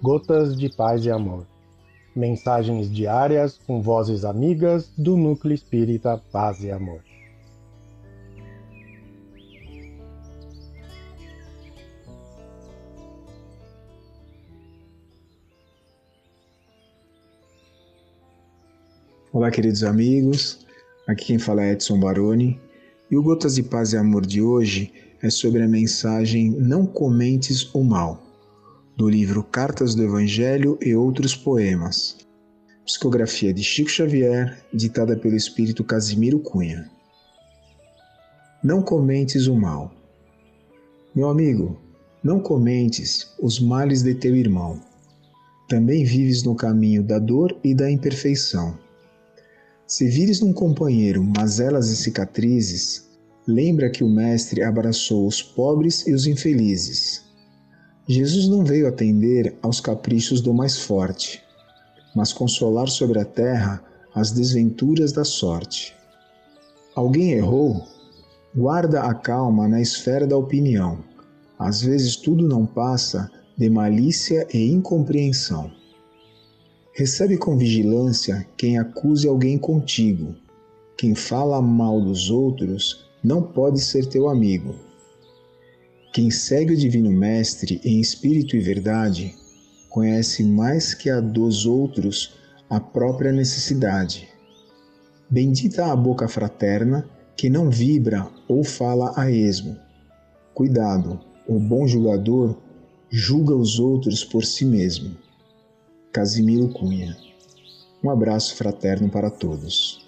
Gotas de Paz e Amor. Mensagens diárias com vozes amigas do Núcleo Espírita Paz e Amor. Olá, queridos amigos. Aqui quem fala é Edson Baroni. E o Gotas de Paz e Amor de hoje é sobre a mensagem Não Comentes o Mal, do livro Cartas do Evangelho e Outros Poemas. Psicografia de Chico Xavier, ditada pelo espírito Casimiro Cunha. Não comentes o mal. Meu amigo, não comentes os males de teu irmão. Também vives no caminho da dor e da imperfeição se vires num companheiro mazelas e cicatrizes, lembra que o Mestre abraçou os pobres e os infelizes. Jesus não veio atender aos caprichos do mais forte, mas consolar sobre a terra as desventuras da sorte. Alguém errou? Guarda a calma na esfera da opinião. Às vezes tudo não passa de malícia e incompreensão. Recebe com vigilância quem acuse alguém contigo. Quem fala mal dos outros não pode ser teu amigo. Quem segue o Divino Mestre em espírito e verdade conhece mais que a dos outros a própria necessidade. Bendita a boca fraterna que não vibra ou fala a esmo. Cuidado, o bom julgador julga os outros por si mesmo. Casimiro Cunha. Um abraço fraterno para todos.